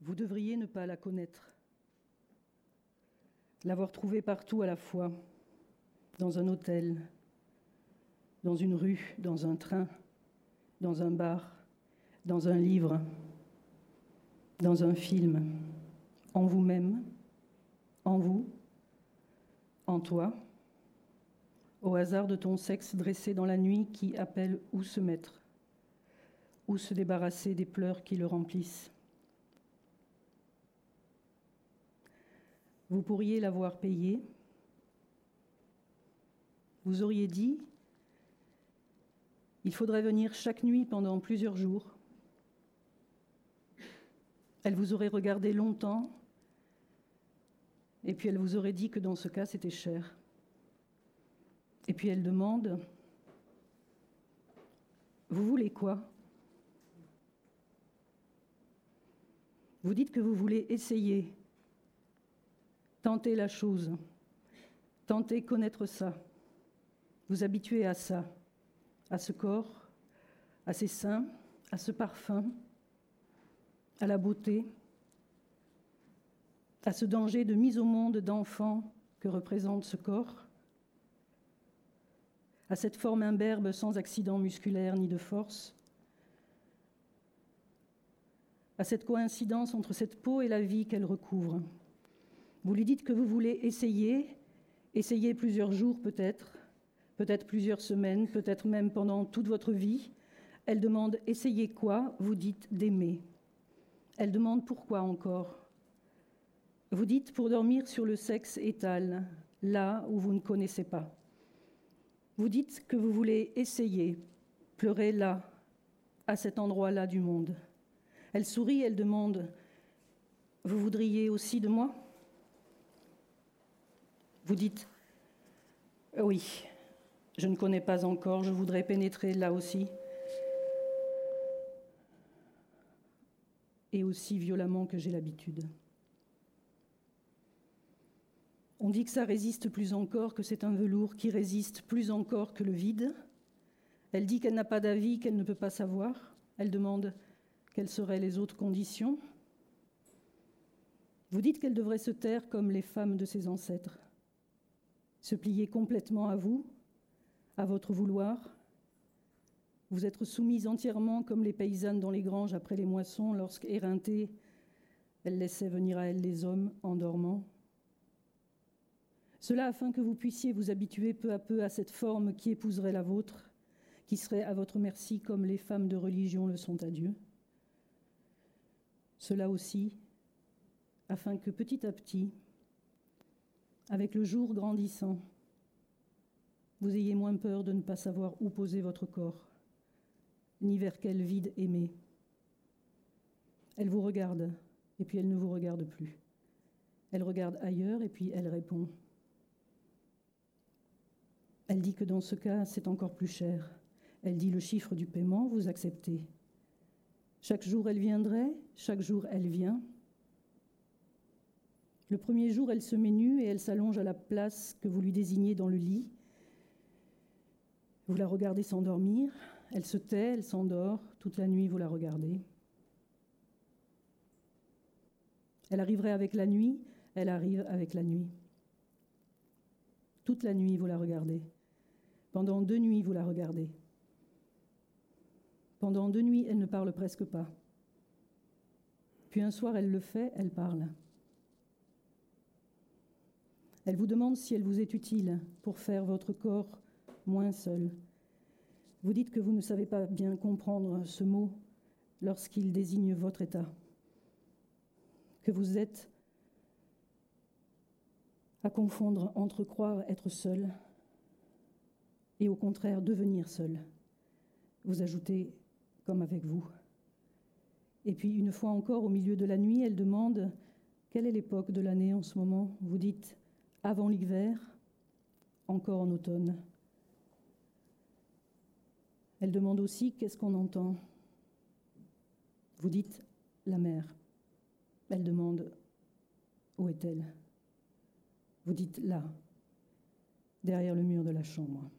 Vous devriez ne pas la connaître, l'avoir trouvée partout à la fois, dans un hôtel, dans une rue, dans un train, dans un bar, dans un livre, dans un film, en vous-même, en vous, en toi, au hasard de ton sexe dressé dans la nuit qui appelle où se mettre, où se débarrasser des pleurs qui le remplissent. Vous pourriez l'avoir payé. Vous auriez dit, il faudrait venir chaque nuit pendant plusieurs jours. Elle vous aurait regardé longtemps, et puis elle vous aurait dit que dans ce cas, c'était cher. Et puis elle demande, vous voulez quoi? Vous dites que vous voulez essayer, tenter la chose, tenter connaître ça, vous habituer à ça, à ce corps, à ces seins, à ce parfum, à la beauté, à ce danger de mise au monde d'enfants que représente ce corps, à cette forme imberbe sans accident musculaire ni de force, à cette coïncidence entre cette peau et la vie qu'elle recouvre. Vous lui dites que vous voulez essayer, essayer plusieurs jours peut-être, peut-être plusieurs semaines, peut-être même pendant toute votre vie. Elle demande essayer quoi? Vous dites d'aimer. Elle demande pourquoi encore? Vous dites pour dormir sur le sexe étal, là où vous ne connaissez pas. Vous dites que vous voulez essayer, pleurer là, à cet endroit-là du monde. Elle sourit, elle demande Vous voudriez aussi de moi? Vous dites Oui, je ne connais pas encore, je voudrais pénétrer là aussi. Et aussi violemment que j'ai l'habitude. On dit que ça résiste plus encore, que c'est un velours qui résiste plus encore que le vide. Elle dit qu'elle n'a pas d'avis, qu'elle ne peut pas savoir. Elle demande quelles seraient les autres conditions. Vous dites qu'elle devrait se taire comme les femmes de ses ancêtres, se plier complètement à vous, à votre vouloir, vous être soumise entièrement comme les paysannes dans les granges après les moissons, lorsque, éreintées, elles laissaient venir à elles les hommes en dormant. Cela afin que vous puissiez vous habituer peu à peu à cette forme qui épouserait la vôtre, qui serait à votre merci comme les femmes de religion le sont à Dieu. Cela aussi afin que petit à petit, avec le jour grandissant, vous ayez moins peur de ne pas savoir où poser votre corps, ni vers quel vide aimer. Elle vous regarde, et puis elle ne vous regarde plus. Elle regarde ailleurs, et puis elle répond. Elle dit que dans ce cas, c'est encore plus cher. Elle dit le chiffre du paiement, vous acceptez. Chaque jour, elle viendrait, chaque jour, elle vient. Le premier jour, elle se met nue et elle s'allonge à la place que vous lui désignez dans le lit. Vous la regardez s'endormir, elle se tait, elle s'endort, toute la nuit vous la regardez. Elle arriverait avec la nuit, elle arrive avec la nuit. Toute la nuit vous la regardez. Pendant deux nuits, vous la regardez. Pendant deux nuits, elle ne parle presque pas. Puis un soir, elle le fait, elle parle. Elle vous demande si elle vous est utile pour faire votre corps moins seul. Vous dites que vous ne savez pas bien comprendre ce mot lorsqu'il désigne votre état, que vous êtes à confondre entre croire être seul et au contraire devenir seul. Vous ajoutez comme avec vous. Et puis une fois encore, au milieu de la nuit, elle demande quelle est l'époque de l'année en ce moment? Vous dites avant l'hiver, encore en automne. Elle demande aussi qu'est-ce qu'on entend. Vous dites la mer. Elle demande où est-elle Vous dites là, derrière le mur de la chambre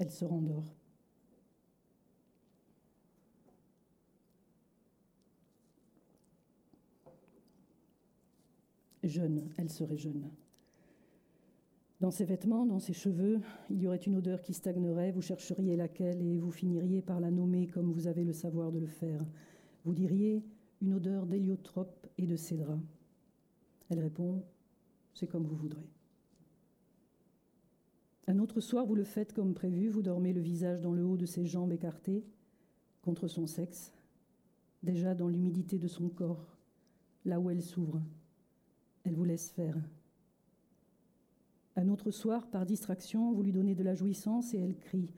elle se rendort. Jeune, elle serait jeune. Dans ses vêtements, dans ses cheveux, il y aurait une odeur qui stagnerait, vous chercheriez laquelle et vous finiriez par la nommer comme vous avez le savoir de le faire. Vous diriez une odeur d'héliotrope et de cédra. Elle répond C'est comme vous voudrez. Un autre soir, vous le faites comme prévu, vous dormez le visage dans le haut de ses jambes écartées, contre son sexe, déjà dans l'humidité de son corps, là où elle s'ouvre. Elle vous laisse faire. Un autre soir, par distraction, vous lui donnez de la jouissance et elle crie.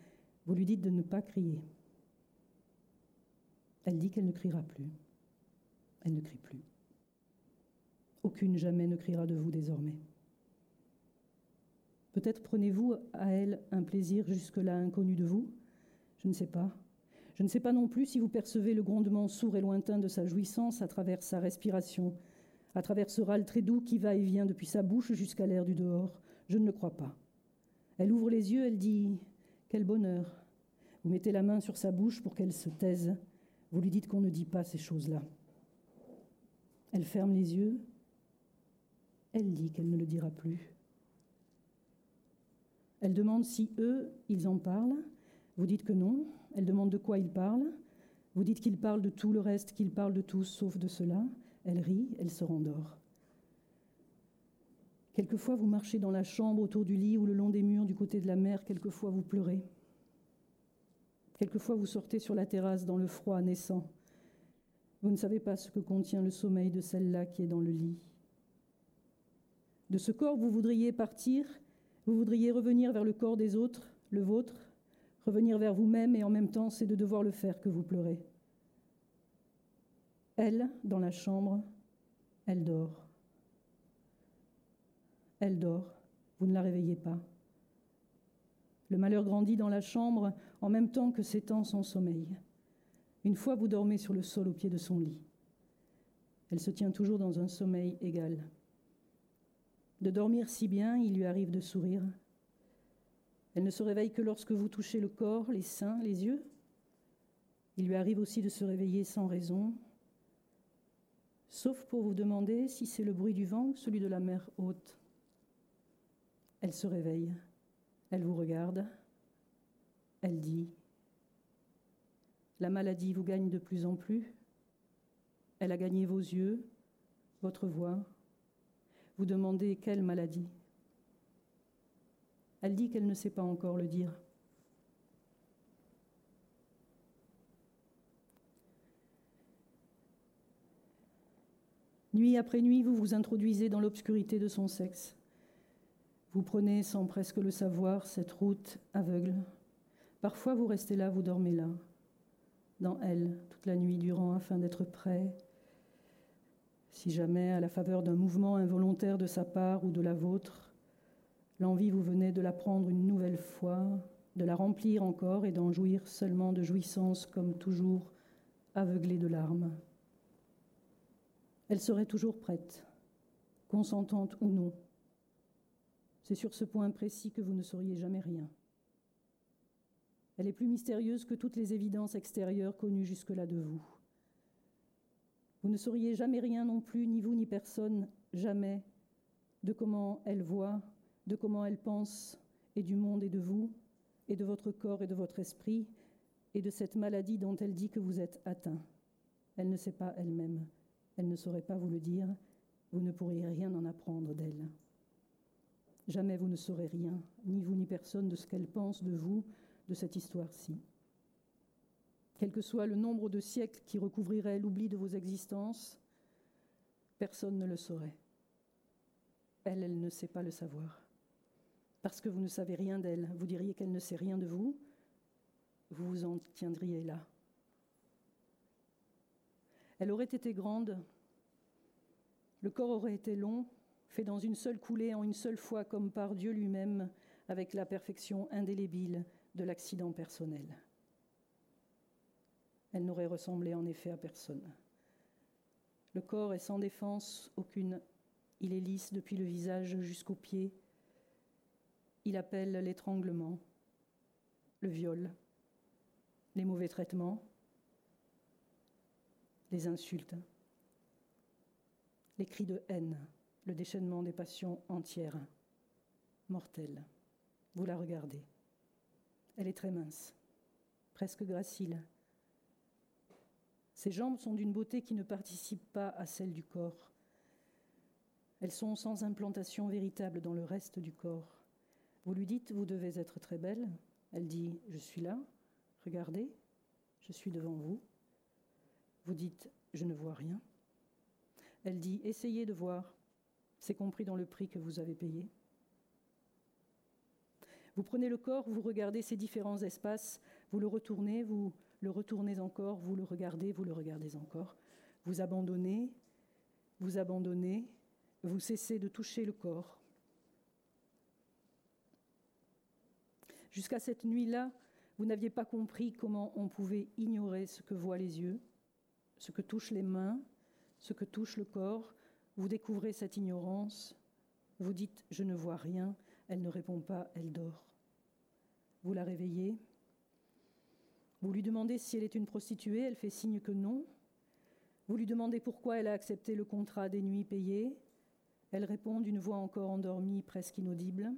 Vous lui dites de ne pas crier. Elle dit qu'elle ne criera plus. Elle ne crie plus. Aucune jamais ne criera de vous désormais. Peut-être prenez-vous à elle un plaisir jusque-là inconnu de vous Je ne sais pas. Je ne sais pas non plus si vous percevez le grondement sourd et lointain de sa jouissance à travers sa respiration, à travers ce râle très doux qui va et vient depuis sa bouche jusqu'à l'air du dehors. Je ne le crois pas. Elle ouvre les yeux, elle dit Quel bonheur Vous mettez la main sur sa bouche pour qu'elle se taise. Vous lui dites qu'on ne dit pas ces choses-là. Elle ferme les yeux. Elle dit qu'elle ne le dira plus. Elle demande si eux, ils en parlent. Vous dites que non. Elle demande de quoi ils parlent. Vous dites qu'ils parlent de tout le reste, qu'ils parlent de tout sauf de cela. Elle rit, elle se rendort. Quelquefois, vous marchez dans la chambre autour du lit ou le long des murs du côté de la mer. Quelquefois, vous pleurez. Quelquefois, vous sortez sur la terrasse dans le froid naissant. Vous ne savez pas ce que contient le sommeil de celle-là qui est dans le lit. De ce corps, vous voudriez partir vous voudriez revenir vers le corps des autres, le vôtre, revenir vers vous-même et en même temps c'est de devoir le faire que vous pleurez. Elle, dans la chambre, elle dort. Elle dort, vous ne la réveillez pas. Le malheur grandit dans la chambre en même temps que s'étend son sommeil. Une fois vous dormez sur le sol au pied de son lit. Elle se tient toujours dans un sommeil égal de dormir si bien, il lui arrive de sourire. Elle ne se réveille que lorsque vous touchez le corps, les seins, les yeux. Il lui arrive aussi de se réveiller sans raison, sauf pour vous demander si c'est le bruit du vent ou celui de la mer haute. Elle se réveille, elle vous regarde, elle dit La maladie vous gagne de plus en plus, elle a gagné vos yeux, votre voix, vous demandez quelle maladie? Elle dit qu'elle ne sait pas encore le dire. Nuit après nuit, vous vous introduisez dans l'obscurité de son sexe. Vous prenez, sans presque le savoir, cette route aveugle. Parfois, vous restez là, vous dormez là, dans elle, toute la nuit durant, afin d'être prêt si jamais, à la faveur d'un mouvement involontaire de sa part ou de la vôtre, l'envie vous venait de la prendre une nouvelle fois, de la remplir encore et d'en jouir seulement de jouissance comme toujours, aveuglée de larmes. Elle serait toujours prête, consentante ou non. C'est sur ce point précis que vous ne sauriez jamais rien. Elle est plus mystérieuse que toutes les évidences extérieures connues jusque-là de vous. Vous ne sauriez jamais rien non plus, ni vous ni personne, jamais, de comment elle voit, de comment elle pense, et du monde et de vous, et de votre corps et de votre esprit, et de cette maladie dont elle dit que vous êtes atteint. Elle ne sait pas elle-même, elle ne saurait pas vous le dire, vous ne pourriez rien en apprendre d'elle. Jamais vous ne saurez rien, ni vous ni personne, de ce qu'elle pense de vous, de cette histoire-ci quel que soit le nombre de siècles qui recouvriraient l'oubli de vos existences, personne ne le saurait. Elle, elle ne sait pas le savoir. Parce que vous ne savez rien d'elle, vous diriez qu'elle ne sait rien de vous, vous vous en tiendriez là. Elle aurait été grande, le corps aurait été long, fait dans une seule coulée en une seule fois comme par Dieu lui-même, avec la perfection indélébile de l'accident personnel. Elle n'aurait ressemblé en effet à personne. Le corps est sans défense aucune. Il est lisse depuis le visage jusqu'aux pieds. Il appelle l'étranglement, le viol, les mauvais traitements, les insultes, les cris de haine, le déchaînement des passions entières, mortelles. Vous la regardez. Elle est très mince, presque gracile. Ses jambes sont d'une beauté qui ne participe pas à celle du corps. Elles sont sans implantation véritable dans le reste du corps. Vous lui dites, vous devez être très belle. Elle dit, je suis là, regardez, je suis devant vous. Vous dites, je ne vois rien. Elle dit, essayez de voir, c'est compris dans le prix que vous avez payé. Vous prenez le corps, vous regardez ces différents espaces, vous le retournez, vous le retournez encore, vous le regardez, vous le regardez encore. Vous abandonnez, vous abandonnez, vous cessez de toucher le corps. Jusqu'à cette nuit-là, vous n'aviez pas compris comment on pouvait ignorer ce que voient les yeux, ce que touchent les mains, ce que touche le corps. Vous découvrez cette ignorance. Vous dites Je ne vois rien. Elle ne répond pas, elle dort. Vous la réveillez. Vous lui demandez si elle est une prostituée. Elle fait signe que non. Vous lui demandez pourquoi elle a accepté le contrat des nuits payées. Elle répond d'une voix encore endormie, presque inaudible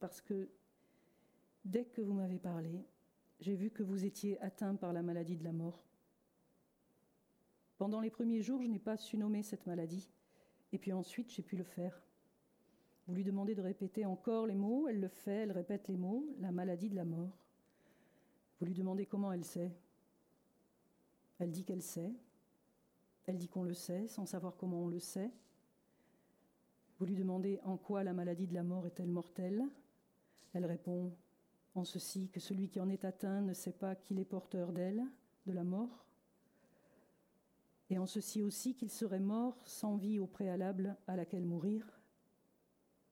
parce que dès que vous m'avez parlé, j'ai vu que vous étiez atteint par la maladie de la mort. Pendant les premiers jours, je n'ai pas su nommer cette maladie, et puis ensuite j'ai pu le faire. Vous lui demandez de répéter encore les mots, elle le fait, elle répète les mots, la maladie de la mort. Vous lui demandez comment elle sait. Elle dit qu'elle sait. Elle dit qu'on le sait sans savoir comment on le sait. Vous lui demandez en quoi la maladie de la mort est-elle mortelle? Elle répond en ceci que celui qui en est atteint ne sait pas qu'il est porteur d'elle, de la mort, et en ceci aussi qu'il serait mort sans vie au préalable à laquelle mourir,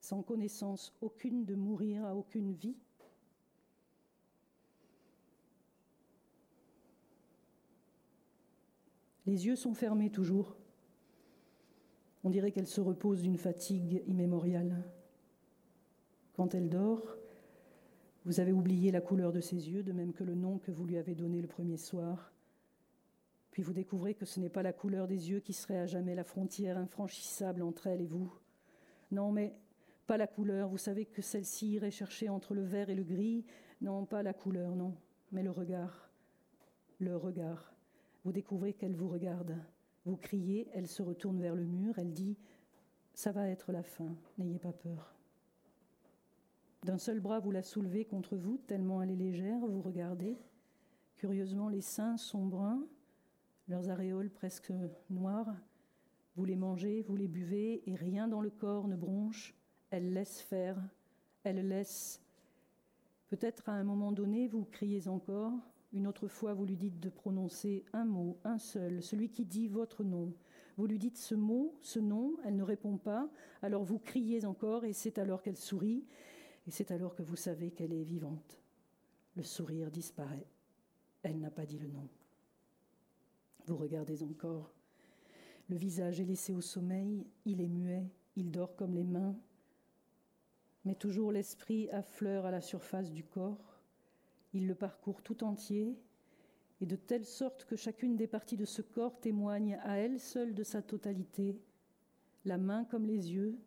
sans connaissance aucune de mourir à aucune vie. Les yeux sont fermés toujours. On dirait qu'elle se repose d'une fatigue immémoriale. Quand elle dort, vous avez oublié la couleur de ses yeux, de même que le nom que vous lui avez donné le premier soir. Puis vous découvrez que ce n'est pas la couleur des yeux qui serait à jamais la frontière infranchissable entre elle et vous. Non, mais pas la couleur. Vous savez que celle-ci irait chercher entre le vert et le gris. Non, pas la couleur, non, mais le regard. Le regard. Vous découvrez qu'elle vous regarde. Vous criez, elle se retourne vers le mur, elle dit ⁇ Ça va être la fin, n'ayez pas peur ⁇ d'un seul bras, vous la soulevez contre vous, tellement elle est légère, vous regardez. Curieusement, les seins sont bruns, leurs aréoles presque noires. Vous les mangez, vous les buvez, et rien dans le corps ne bronche. Elle laisse faire, elle laisse. Peut-être à un moment donné, vous criez encore. Une autre fois, vous lui dites de prononcer un mot, un seul, celui qui dit votre nom. Vous lui dites ce mot, ce nom, elle ne répond pas. Alors vous criez encore, et c'est alors qu'elle sourit. Et c'est alors que vous savez qu'elle est vivante. Le sourire disparaît. Elle n'a pas dit le nom. Vous regardez encore. Le visage est laissé au sommeil, il est muet, il dort comme les mains, mais toujours l'esprit affleure à la surface du corps. Il le parcourt tout entier, et de telle sorte que chacune des parties de ce corps témoigne à elle seule de sa totalité, la main comme les yeux,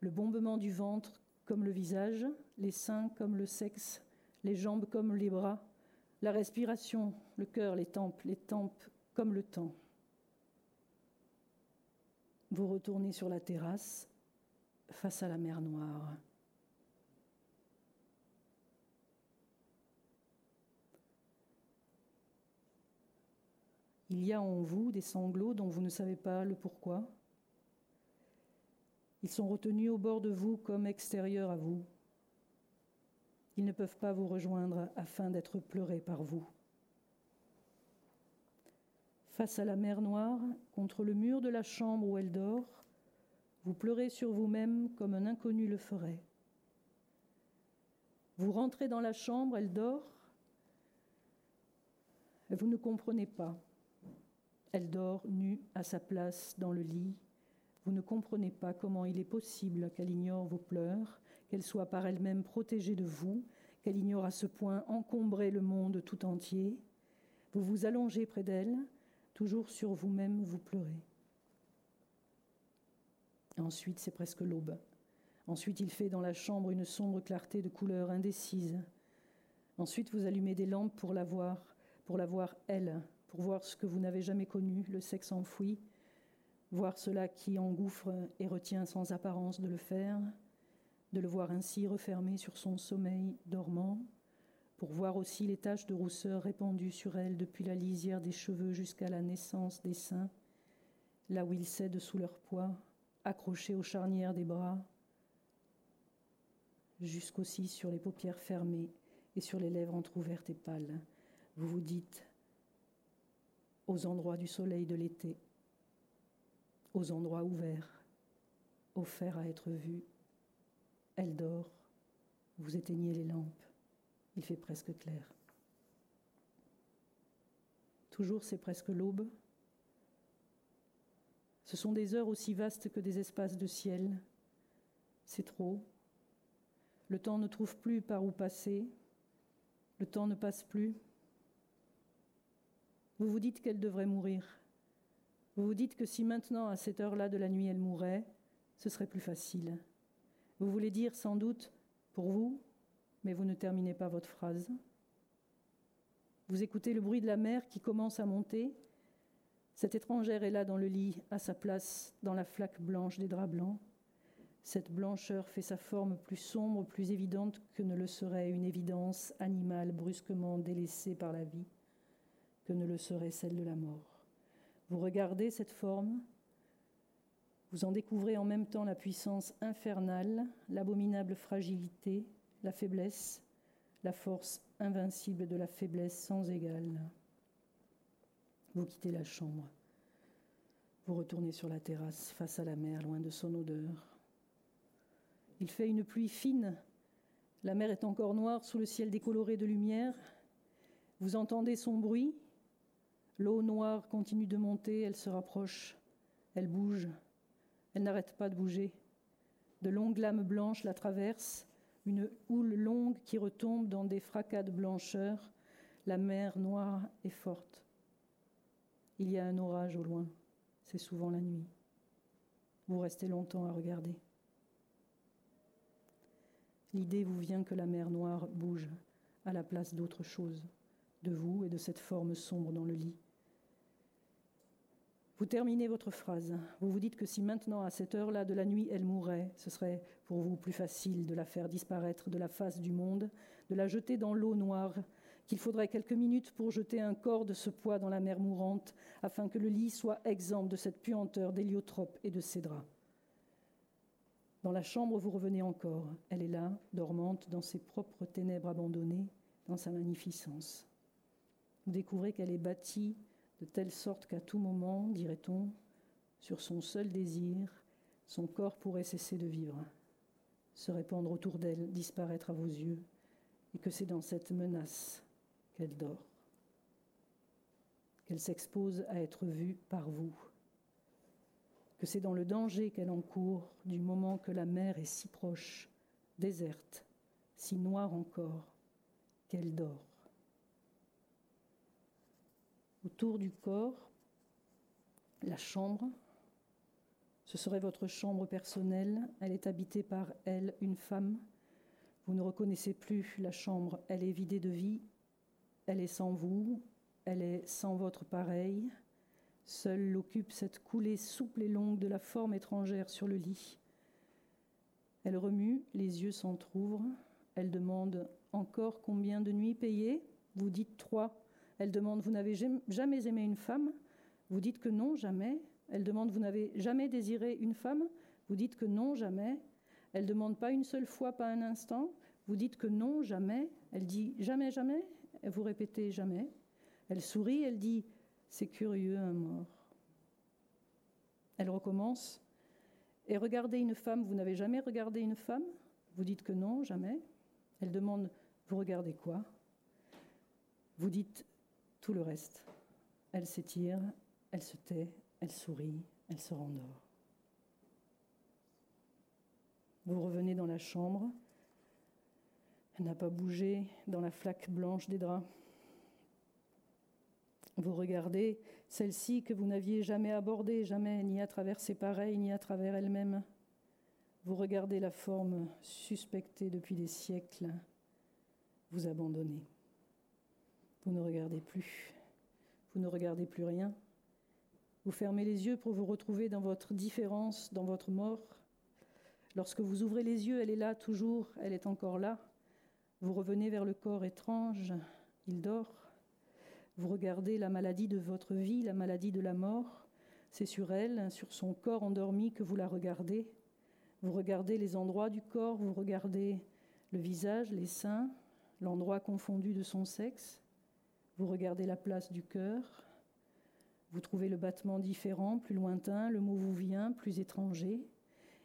le bombement du ventre comme le visage, les seins comme le sexe, les jambes comme les bras, la respiration, le cœur, les tempes, les tempes comme le temps. Vous retournez sur la terrasse face à la mer Noire. Il y a en vous des sanglots dont vous ne savez pas le pourquoi, ils sont retenus au bord de vous comme extérieurs à vous. Ils ne peuvent pas vous rejoindre afin d'être pleurés par vous. Face à la mer noire, contre le mur de la chambre où elle dort, vous pleurez sur vous-même comme un inconnu le ferait. Vous rentrez dans la chambre, elle dort, vous ne comprenez pas. Elle dort nue à sa place dans le lit, vous ne comprenez pas comment il est possible qu'elle ignore vos pleurs, qu'elle soit par elle-même protégée de vous, qu'elle ignore à ce point encombrer le monde tout entier. Vous vous allongez près d'elle, toujours sur vous-même vous pleurez. Ensuite, c'est presque l'aube. Ensuite, il fait dans la chambre une sombre clarté de couleur indécise. Ensuite, vous allumez des lampes pour la voir, pour la voir elle, pour voir ce que vous n'avez jamais connu, le sexe enfoui, voir cela qui engouffre et retient sans apparence de le faire, de le voir ainsi refermé sur son sommeil dormant, pour voir aussi les taches de rousseur répandues sur elle depuis la lisière des cheveux jusqu'à la naissance des seins, là où ils cèdent sous leur poids, accrochés aux charnières des bras, jusqu'aussi sur les paupières fermées et sur les lèvres entr'ouvertes et pâles. Vous vous dites, aux endroits du soleil de l'été, aux endroits ouverts, offerts à être vus, elle dort, vous éteignez les lampes, il fait presque clair. Toujours c'est presque l'aube. Ce sont des heures aussi vastes que des espaces de ciel. C'est trop, le temps ne trouve plus par où passer. Le temps ne passe plus. Vous vous dites qu'elle devrait mourir. Vous vous dites que si maintenant, à cette heure-là de la nuit, elle mourait, ce serait plus facile. Vous voulez dire sans doute pour vous, mais vous ne terminez pas votre phrase. Vous écoutez le bruit de la mer qui commence à monter. Cette étrangère est là dans le lit, à sa place, dans la flaque blanche des draps blancs. Cette blancheur fait sa forme plus sombre, plus évidente que ne le serait une évidence animale brusquement délaissée par la vie, que ne le serait celle de la mort. Vous regardez cette forme, vous en découvrez en même temps la puissance infernale, l'abominable fragilité, la faiblesse, la force invincible de la faiblesse sans égale. Vous quittez la chambre. Vous retournez sur la terrasse face à la mer, loin de son odeur. Il fait une pluie fine. La mer est encore noire sous le ciel décoloré de lumière. Vous entendez son bruit. L'eau noire continue de monter, elle se rapproche, elle bouge, elle n'arrête pas de bouger. De longues lames blanches la traversent, une houle longue qui retombe dans des fracas de blancheur. La mer noire est forte. Il y a un orage au loin, c'est souvent la nuit. Vous restez longtemps à regarder. L'idée vous vient que la mer noire bouge à la place d'autre chose, de vous et de cette forme sombre dans le lit. Vous terminez votre phrase. Vous vous dites que si maintenant, à cette heure-là de la nuit, elle mourrait, ce serait pour vous plus facile de la faire disparaître de la face du monde, de la jeter dans l'eau noire, qu'il faudrait quelques minutes pour jeter un corps de ce poids dans la mer mourante, afin que le lit soit exempt de cette puanteur d'héliotrope et de cédra. Dans la chambre, vous revenez encore. Elle est là, dormante, dans ses propres ténèbres abandonnées, dans sa magnificence. Vous découvrez qu'elle est bâtie de telle sorte qu'à tout moment, dirait-on, sur son seul désir, son corps pourrait cesser de vivre, se répandre autour d'elle, disparaître à vos yeux, et que c'est dans cette menace qu'elle dort, qu'elle s'expose à être vue par vous que c'est dans le danger qu'elle encourt du moment que la mer est si proche, déserte, si noire encore, qu'elle dort. Autour du corps, la chambre, ce serait votre chambre personnelle, elle est habitée par elle, une femme. Vous ne reconnaissez plus la chambre, elle est vidée de vie, elle est sans vous, elle est sans votre pareil. Seule l'occupe cette coulée souple et longue de la forme étrangère sur le lit. Elle remue, les yeux s'entr'ouvrent. Elle demande encore combien de nuits payées? Vous dites trois. Elle demande Vous n'avez jamais aimé une femme? Vous dites que non, jamais. Elle demande Vous n'avez jamais désiré une femme? Vous dites que non, jamais. Elle demande pas une seule fois, pas un instant? Vous dites que non, jamais. Elle dit jamais, jamais. Et vous répétez jamais. Elle sourit, elle dit c'est curieux, un mort. Elle recommence. Et regardez une femme, vous n'avez jamais regardé une femme? Vous dites que non, jamais. Elle demande, vous regardez quoi? Vous dites le reste. Elle s'étire, elle se tait, elle sourit, elle se rendort. Vous revenez dans la chambre. Elle n'a pas bougé dans la flaque blanche des draps. Vous regardez celle-ci que vous n'aviez jamais abordée, jamais, ni à travers ses pareils, ni à travers elle-même. Vous regardez la forme suspectée depuis des siècles. Vous abandonnez. Vous ne regardez plus. Vous ne regardez plus rien. Vous fermez les yeux pour vous retrouver dans votre différence, dans votre mort. Lorsque vous ouvrez les yeux, elle est là toujours, elle est encore là. Vous revenez vers le corps étrange, il dort. Vous regardez la maladie de votre vie, la maladie de la mort. C'est sur elle, sur son corps endormi que vous la regardez. Vous regardez les endroits du corps, vous regardez le visage, les seins, l'endroit confondu de son sexe. Vous regardez la place du cœur. Vous trouvez le battement différent, plus lointain, le mot vous vient, plus étranger.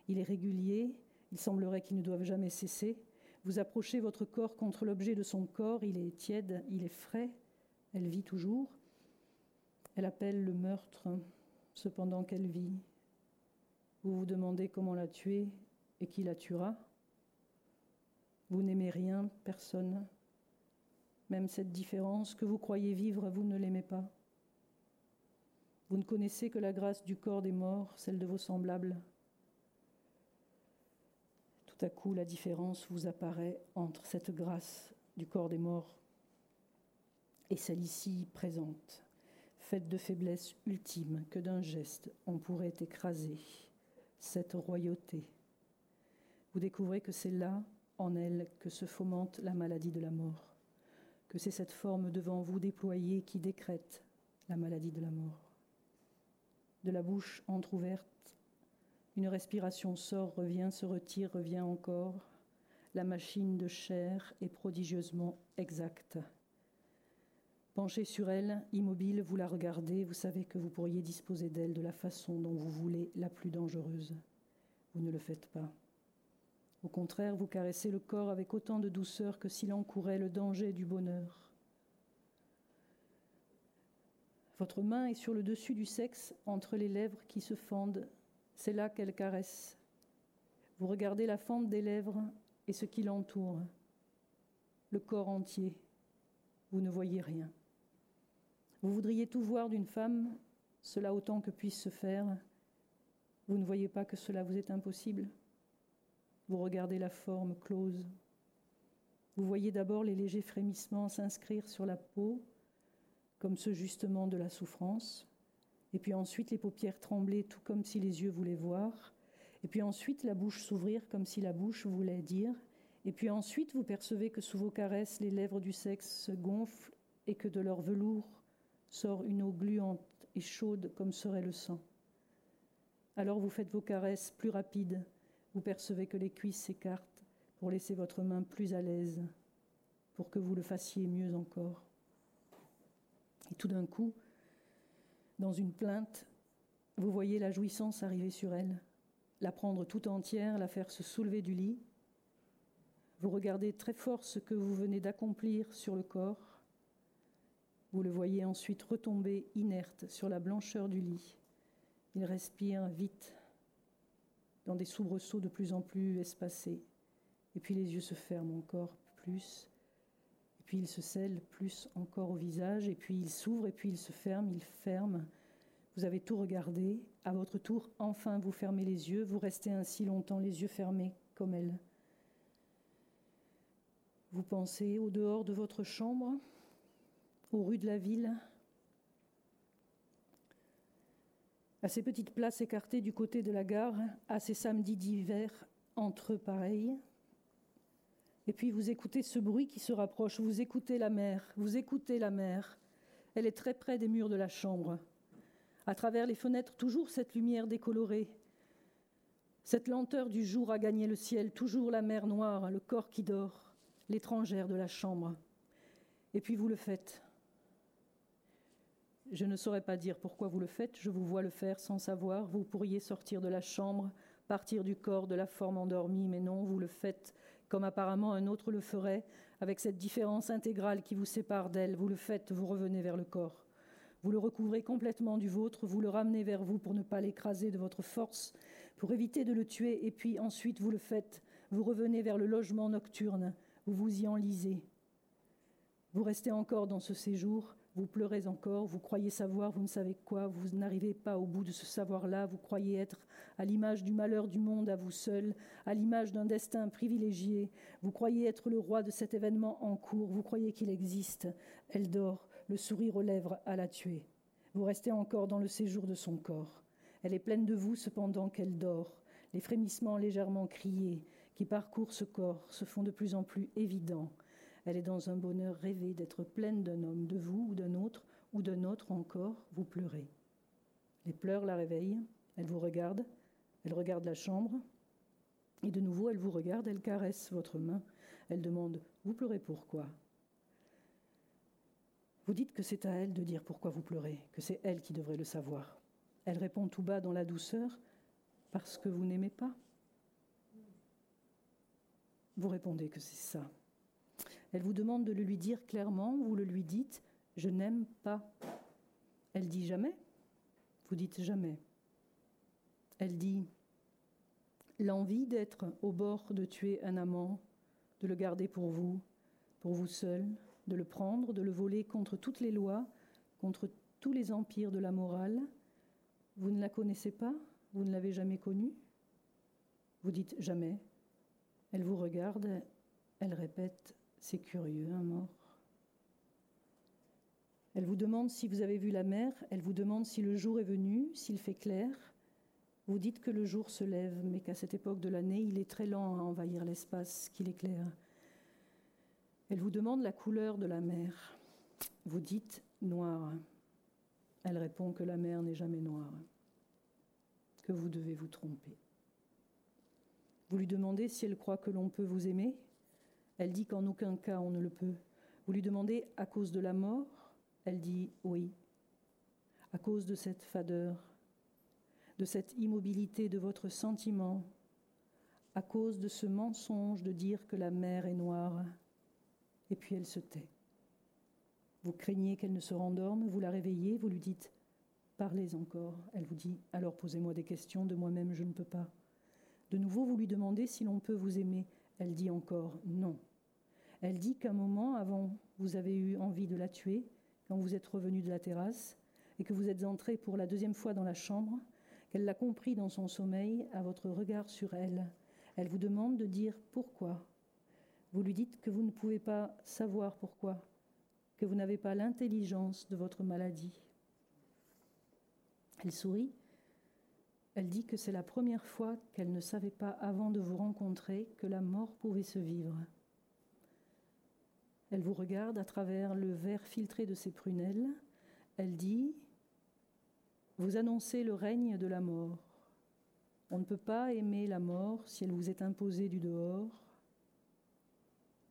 Il est régulier, il semblerait qu'il ne doive jamais cesser. Vous approchez votre corps contre l'objet de son corps, il est tiède, il est frais, elle vit toujours. Elle appelle le meurtre, cependant qu'elle vit. Vous vous demandez comment la tuer et qui la tuera. Vous n'aimez rien, personne. Même cette différence que vous croyez vivre, vous ne l'aimez pas. Vous ne connaissez que la grâce du corps des morts, celle de vos semblables. Tout à coup, la différence vous apparaît entre cette grâce du corps des morts et celle ici présente, faite de faiblesse ultime que d'un geste on pourrait écraser cette royauté. Vous découvrez que c'est là, en elle, que se fomente la maladie de la mort, que c'est cette forme devant vous déployée qui décrète la maladie de la mort. De la bouche entr'ouverte, une respiration sort, revient, se retire, revient encore. La machine de chair est prodigieusement exacte. Penchez sur elle, immobile, vous la regardez, vous savez que vous pourriez disposer d'elle de la façon dont vous voulez la plus dangereuse. Vous ne le faites pas. Au contraire, vous caressez le corps avec autant de douceur que s'il encourait le danger du bonheur. Votre main est sur le dessus du sexe, entre les lèvres qui se fendent. C'est là qu'elle caresse. Vous regardez la fente des lèvres et ce qui l'entoure, le corps entier. Vous ne voyez rien. Vous voudriez tout voir d'une femme, cela autant que puisse se faire. Vous ne voyez pas que cela vous est impossible. Vous regardez la forme close. Vous voyez d'abord les légers frémissements s'inscrire sur la peau, comme ceux justement de la souffrance, et puis ensuite les paupières trembler tout comme si les yeux voulaient voir, et puis ensuite la bouche s'ouvrir comme si la bouche voulait dire, et puis ensuite vous percevez que sous vos caresses les lèvres du sexe se gonflent et que de leur velours sort une eau gluante et chaude comme serait le sang. Alors vous faites vos caresses plus rapides, vous percevez que les cuisses s'écartent pour laisser votre main plus à l'aise, pour que vous le fassiez mieux encore. Et tout d'un coup, dans une plainte, vous voyez la jouissance arriver sur elle, la prendre tout entière, la faire se soulever du lit. Vous regardez très fort ce que vous venez d'accomplir sur le corps, vous le voyez ensuite retomber inerte sur la blancheur du lit. Il respire vite, dans des soubresauts de plus en plus espacés. Et puis les yeux se ferment encore plus. Et puis il se scelle plus encore au visage. Et puis il s'ouvre et puis il se ferme, il ferme. Vous avez tout regardé. À votre tour, enfin, vous fermez les yeux. Vous restez ainsi longtemps les yeux fermés comme elle. Vous pensez au dehors de votre chambre, aux rues de la ville, à ces petites places écartées du côté de la gare, à ces samedis d'hiver entre eux pareils. Et puis vous écoutez ce bruit qui se rapproche, vous écoutez la mer, vous écoutez la mer. Elle est très près des murs de la chambre. À travers les fenêtres, toujours cette lumière décolorée. Cette lenteur du jour a gagné le ciel, toujours la mer noire, le corps qui dort, l'étrangère de la chambre. Et puis vous le faites. Je ne saurais pas dire pourquoi vous le faites, je vous vois le faire sans savoir. Vous pourriez sortir de la chambre, partir du corps de la forme endormie, mais non, vous le faites comme apparemment un autre le ferait, avec cette différence intégrale qui vous sépare d'elle. Vous le faites, vous revenez vers le corps. Vous le recouvrez complètement du vôtre, vous le ramenez vers vous pour ne pas l'écraser de votre force, pour éviter de le tuer, et puis ensuite vous le faites, vous revenez vers le logement nocturne, vous vous y enlisez. Vous restez encore dans ce séjour, Vous pleurez encore, vous croyez savoir, vous ne savez quoi, vous n'arrivez pas au bout de ce savoir-là, vous croyez être à l'image du malheur du monde à vous seul, à l'image d'un destin privilégié, vous croyez être le roi de cet événement en cours, vous croyez qu'il existe. Elle dort, le sourire aux lèvres à la tuer. Vous restez encore dans le séjour de son corps. Elle est pleine de vous cependant qu'elle dort. Les frémissements légèrement criés qui parcourent ce corps se font de plus en plus évidents. Elle est dans un bonheur rêvé d'être pleine d'un homme, de vous ou d'un autre, ou d'un autre encore, vous pleurez. Les pleurs la réveillent, elle vous regarde, elle regarde la chambre, et de nouveau elle vous regarde, elle caresse votre main, elle demande Vous pleurez pourquoi? Vous dites que c'est à elle de dire pourquoi vous pleurez, que c'est elle qui devrait le savoir. Elle répond tout bas dans la douceur Parce que vous n'aimez pas. Vous répondez que c'est ça. Elle vous demande de le lui dire clairement, vous le lui dites Je n'aime pas. Elle dit jamais? Vous dites jamais. Elle dit L'envie d'être au bord de tuer un amant, de le garder pour vous, pour vous seul, de le prendre, de le voler contre toutes les lois, contre tous les empires de la morale. Vous ne la connaissez pas? Vous ne l'avez jamais connue? Vous dites jamais. Elle vous regarde, elle répète c'est curieux, un mort. Elle vous demande si vous avez vu la mer, elle vous demande si le jour est venu, s'il fait clair. Vous dites que le jour se lève, mais qu'à cette époque de l'année, il est très lent à envahir l'espace, qu'il éclaire. Elle vous demande la couleur de la mer. Vous dites noir. Elle répond que la mer n'est jamais noire, que vous devez vous tromper. Vous lui demandez si elle croit que l'on peut vous aimer. Elle dit qu'en aucun cas on ne le peut. Vous lui demandez à cause de la mort? Elle dit oui. À cause de cette fadeur, de cette immobilité de votre sentiment, à cause de ce mensonge de dire que la mer est noire. Et puis elle se tait. Vous craignez qu'elle ne se rendorme, vous la réveillez, vous lui dites Parlez encore. Elle vous dit Alors posez-moi des questions, de moi-même je ne peux pas. De nouveau, vous lui demandez si l'on peut vous aimer. Elle dit encore Non. Elle dit qu'un moment avant, vous avez eu envie de la tuer, quand vous êtes revenu de la terrasse, et que vous êtes entré pour la deuxième fois dans la chambre, qu'elle l'a compris dans son sommeil à votre regard sur elle. Elle vous demande de dire pourquoi. Vous lui dites que vous ne pouvez pas savoir pourquoi, que vous n'avez pas l'intelligence de votre maladie. Elle sourit. Elle dit que c'est la première fois qu'elle ne savait pas avant de vous rencontrer que la mort pouvait se vivre. Elle vous regarde à travers le verre filtré de ses prunelles. Elle dit Vous annoncez le règne de la mort. On ne peut pas aimer la mort si elle vous est imposée du dehors.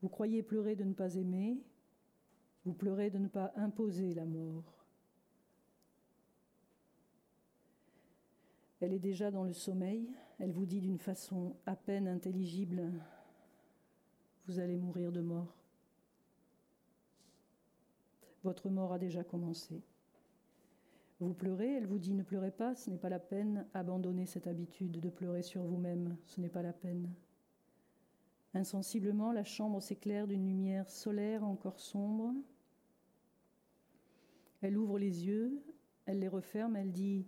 Vous croyez pleurer de ne pas aimer, vous pleurez de ne pas imposer la mort. Elle est déjà dans le sommeil, elle vous dit d'une façon à peine intelligible, vous allez mourir de mort. Votre mort a déjà commencé. Vous pleurez, elle vous dit ne pleurez pas, ce n'est pas la peine, abandonnez cette habitude de pleurer sur vous-même, ce n'est pas la peine. Insensiblement, la chambre s'éclaire d'une lumière solaire encore sombre. Elle ouvre les yeux, elle les referme, elle dit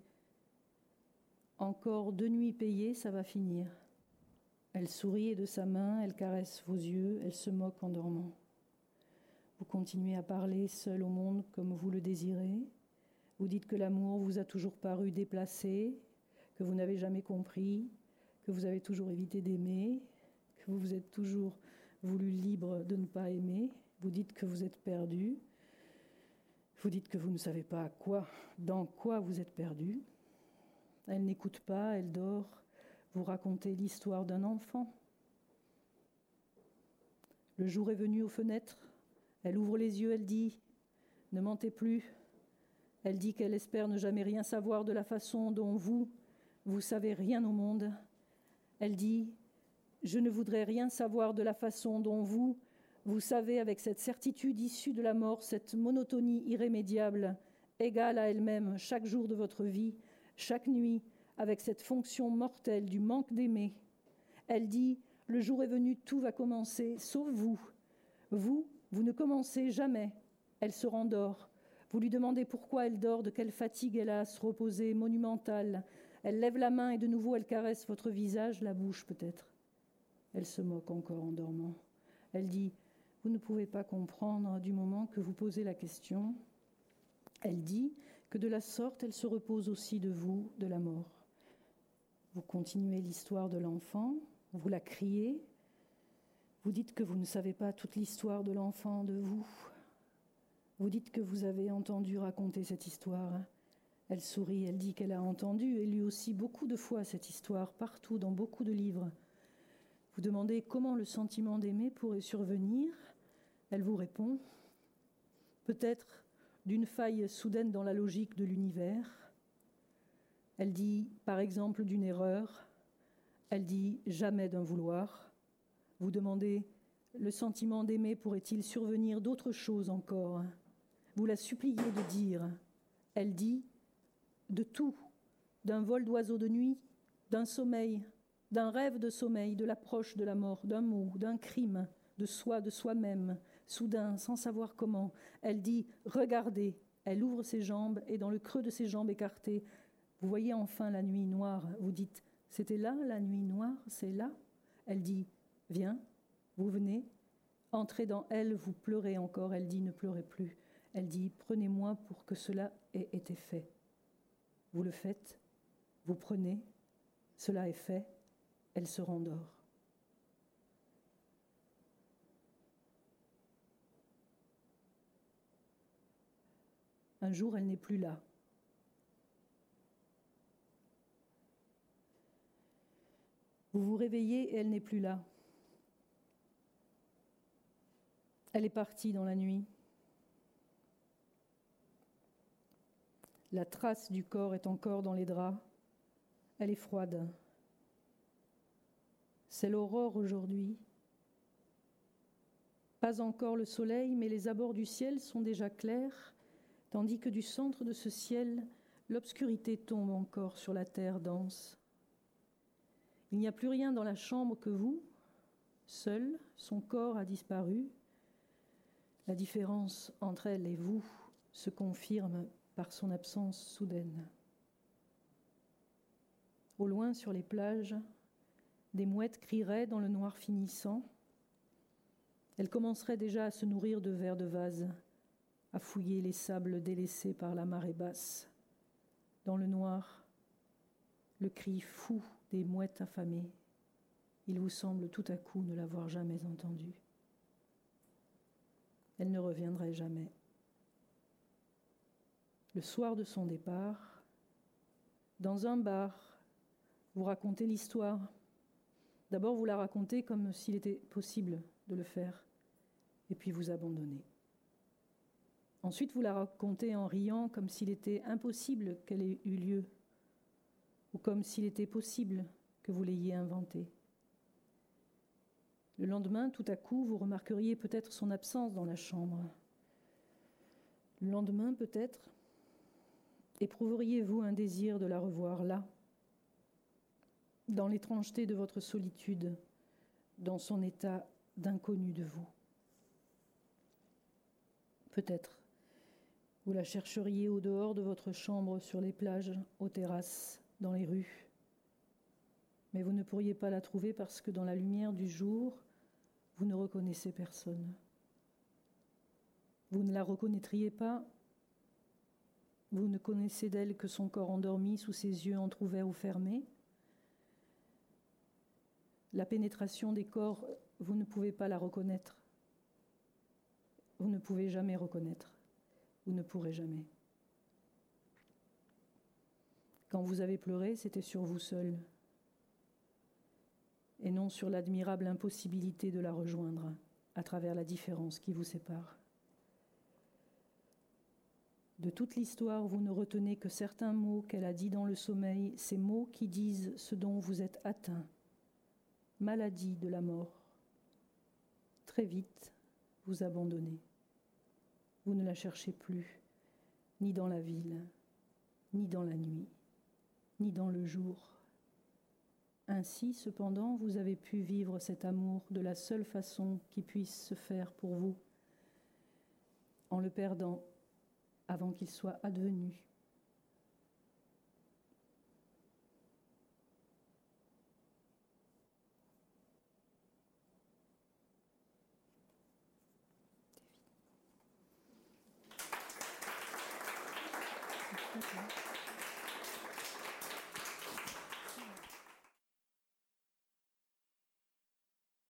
Encore deux nuits payées, ça va finir. Elle sourit de sa main, elle caresse vos yeux, elle se moque en dormant. Vous continuez à parler seul au monde comme vous le désirez. Vous dites que l'amour vous a toujours paru déplacé, que vous n'avez jamais compris, que vous avez toujours évité d'aimer, que vous vous êtes toujours voulu libre de ne pas aimer. Vous dites que vous êtes perdu. Vous dites que vous ne savez pas à quoi, dans quoi vous êtes perdu. Elle n'écoute pas, elle dort. Vous racontez l'histoire d'un enfant. Le jour est venu aux fenêtres, elle ouvre les yeux, elle dit Ne mentez plus. Elle dit qu'elle espère ne jamais rien savoir de la façon dont vous, vous savez rien au monde. Elle dit Je ne voudrais rien savoir de la façon dont vous, vous savez avec cette certitude issue de la mort, cette monotonie irrémédiable, égale à elle-même chaque jour de votre vie, chaque nuit, avec cette fonction mortelle du manque d'aimer. Elle dit Le jour est venu, tout va commencer, sauf vous. Vous, vous ne commencez jamais. Elle se rendort. Vous lui demandez pourquoi elle dort, de quelle fatigue se reposer, monumentale. Elle lève la main et de nouveau elle caresse votre visage, la bouche peut-être. Elle se moque encore en dormant. Elle dit Vous ne pouvez pas comprendre du moment que vous posez la question. Elle dit que de la sorte elle se repose aussi de vous, de la mort. Vous continuez l'histoire de l'enfant, vous la criez, vous dites que vous ne savez pas toute l'histoire de l'enfant de vous. Vous dites que vous avez entendu raconter cette histoire. Elle sourit, elle dit qu'elle a entendu, et lui aussi, beaucoup de fois cette histoire, partout, dans beaucoup de livres. Vous demandez comment le sentiment d'aimer pourrait survenir. Elle vous répond, peut-être d'une faille soudaine dans la logique de l'univers. Elle dit, par exemple, d'une erreur. Elle dit jamais d'un vouloir. Vous demandez le sentiment d'aimer pourrait-il survenir d'autres choses encore? Vous la suppliez de dire. Elle dit de tout, d'un vol d'oiseau de nuit, d'un sommeil, d'un rêve de sommeil, de l'approche de la mort, d'un mot, d'un crime, de soi, de soi-même, soudain, sans savoir comment. Elle dit Regardez. Elle ouvre ses jambes et dans le creux de ses jambes écartées, vous voyez enfin la nuit noire. Vous dites C'était là la nuit noire C'est là Elle dit Viens, vous venez, entrez dans elle, vous pleurez encore. Elle dit Ne pleurez plus. Elle dit Prenez-moi pour que cela ait été fait. Vous le faites, vous prenez, cela est fait, elle se rendort. Un jour, elle n'est plus là. Vous vous réveillez et elle n'est plus là. Elle est partie dans la nuit. La trace du corps est encore dans les draps. Elle est froide. C'est l'aurore aujourd'hui. Pas encore le soleil, mais les abords du ciel sont déjà clairs, tandis que du centre de ce ciel, l'obscurité tombe encore sur la terre dense. Il n'y a plus rien dans la chambre que vous. Seul, son corps a disparu. La différence entre elle et vous se confirme par son absence soudaine. Au loin, sur les plages, des mouettes crieraient dans le noir finissant. Elles commenceraient déjà à se nourrir de vers de vase, à fouiller les sables délaissés par la marée basse. Dans le noir, le cri fou des mouettes affamées. Il vous semble tout à coup ne l'avoir jamais entendu elle ne reviendrait jamais. Le soir de son départ, dans un bar, vous racontez l'histoire. D'abord, vous la racontez comme s'il était possible de le faire, et puis vous abandonnez. Ensuite, vous la racontez en riant comme s'il était impossible qu'elle ait eu lieu, ou comme s'il était possible que vous l'ayez inventée. Le lendemain, tout à coup, vous remarqueriez peut-être son absence dans la chambre. Le lendemain, peut-être, éprouveriez-vous un désir de la revoir là, dans l'étrangeté de votre solitude, dans son état d'inconnu de vous? Peut-être, vous la chercheriez au dehors de votre chambre, sur les plages, aux terrasses, dans les rues. Mais vous ne pourriez pas la trouver parce que dans la lumière du jour, vous ne reconnaissez personne. Vous ne la reconnaîtriez pas. Vous ne connaissez d'elle que son corps endormi sous ses yeux entr'ouverts ou fermés. La pénétration des corps, vous ne pouvez pas la reconnaître. Vous ne pouvez jamais reconnaître. Vous ne pourrez jamais. Quand vous avez pleuré, c'était sur vous seul et non sur l'admirable impossibilité de la rejoindre à travers la différence qui vous sépare. De toute l'histoire, vous ne retenez que certains mots qu'elle a dits dans le sommeil, ces mots qui disent ce dont vous êtes atteint, maladie de la mort. Très vite, vous abandonnez. Vous ne la cherchez plus, ni dans la ville, ni dans la nuit, ni dans le jour ainsi, cependant, vous avez pu vivre cet amour de la seule façon qui puisse se faire pour vous, en le perdant avant qu'il soit advenu.